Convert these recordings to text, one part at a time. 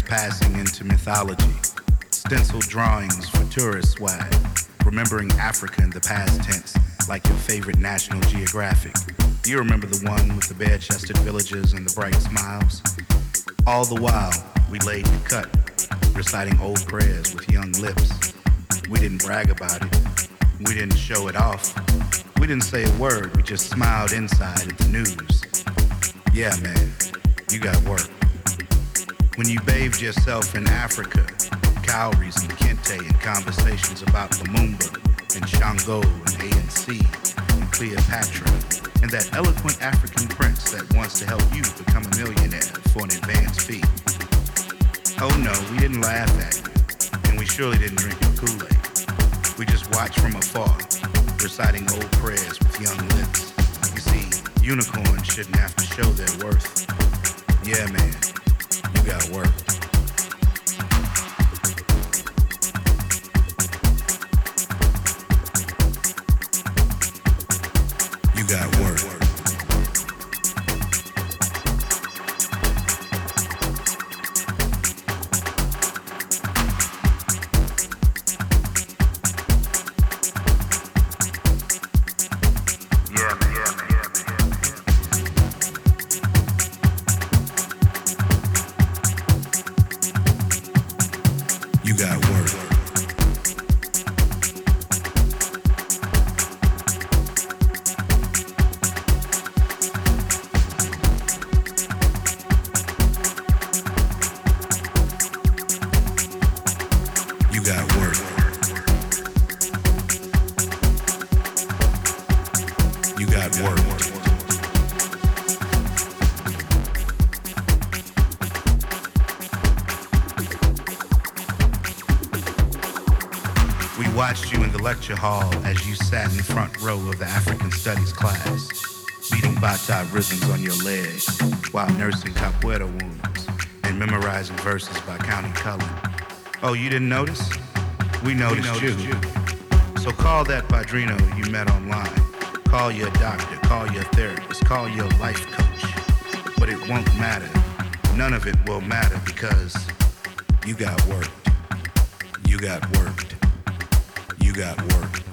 Passing into mythology. Stenciled drawings for tourist swag. Remembering Africa in the past tense, like your favorite National Geographic. You remember the one with the bare-chested villages and the bright smiles? All the while, we laid the cut, reciting old prayers with young lips. We didn't brag about it. We didn't show it off. We didn't say a word. We just smiled inside at the news. Yeah, man, you got work. When you bathed yourself in Africa, cowries and kente and conversations about Lumumba and Shango and ANC and Cleopatra and that eloquent African prince that wants to help you become a millionaire for an advance fee. Oh no, we didn't laugh at you, and we surely didn't drink your Kool-Aid. We just watched from afar, reciting old prayers with young lips. You see, unicorns shouldn't have to show their worth. Yeah, man, got work. Oh, you didn't notice? We noticed, we noticed you. you. So call that padrino you met online. Call your doctor, call your therapist, call your life coach. But it won't matter. None of it will matter because you got worked. You got worked you got work.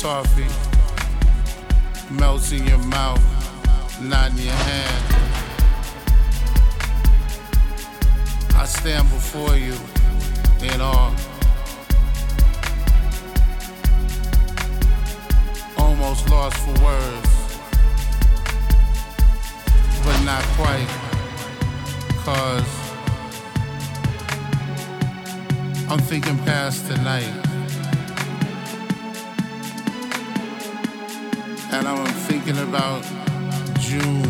Toffee, melts in your mouth, not in your hand. I stand before you in awe. Almost lost for words, but not quite, cause I'm thinking past tonight. About June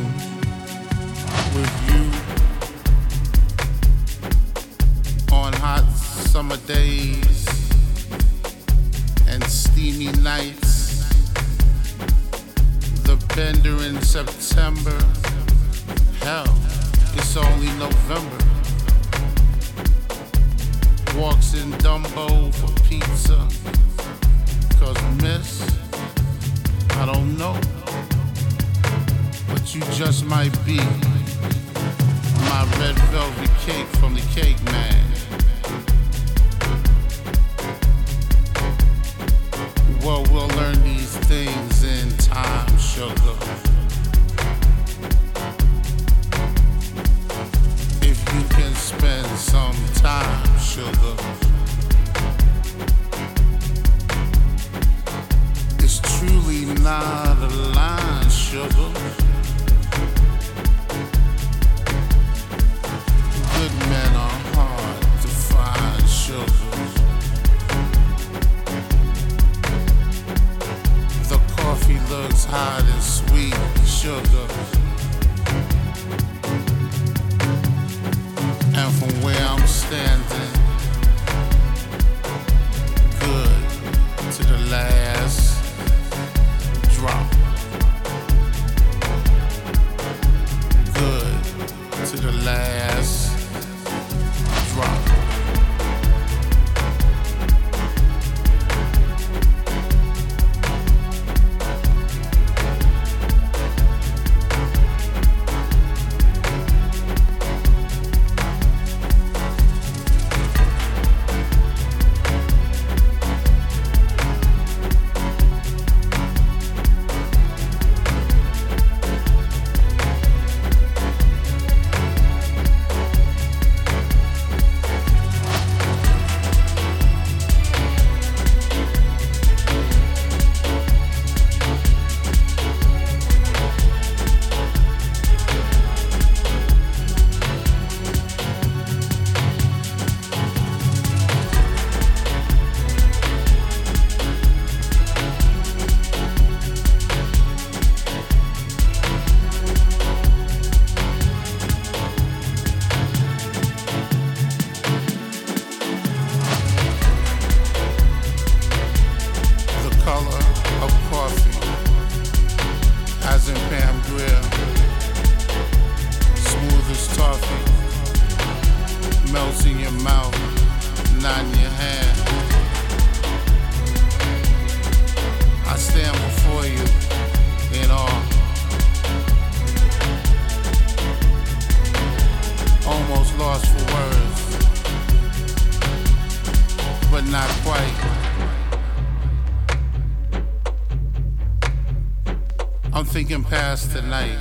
Thinking past tonight.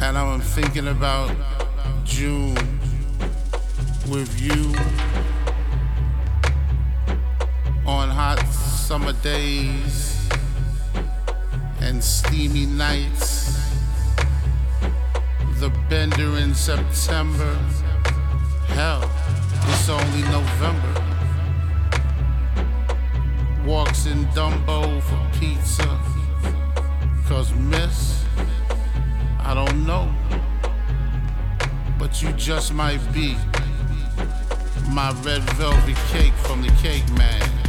And I'm thinking about June with you on hot summer days and steamy nights. The bender in September. Hell, it's only November walks in Dumbo for pizza. Cause miss, I don't know. But you just might be my red velvet cake from the cake man.